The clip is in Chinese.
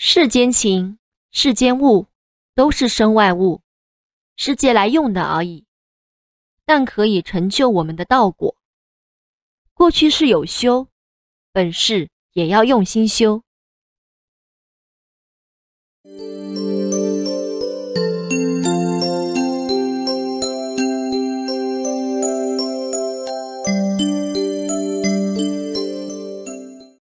世间情世间物都是身外物是借来用的而已但可以成就我们的道果。过去是有修本事也要用心修。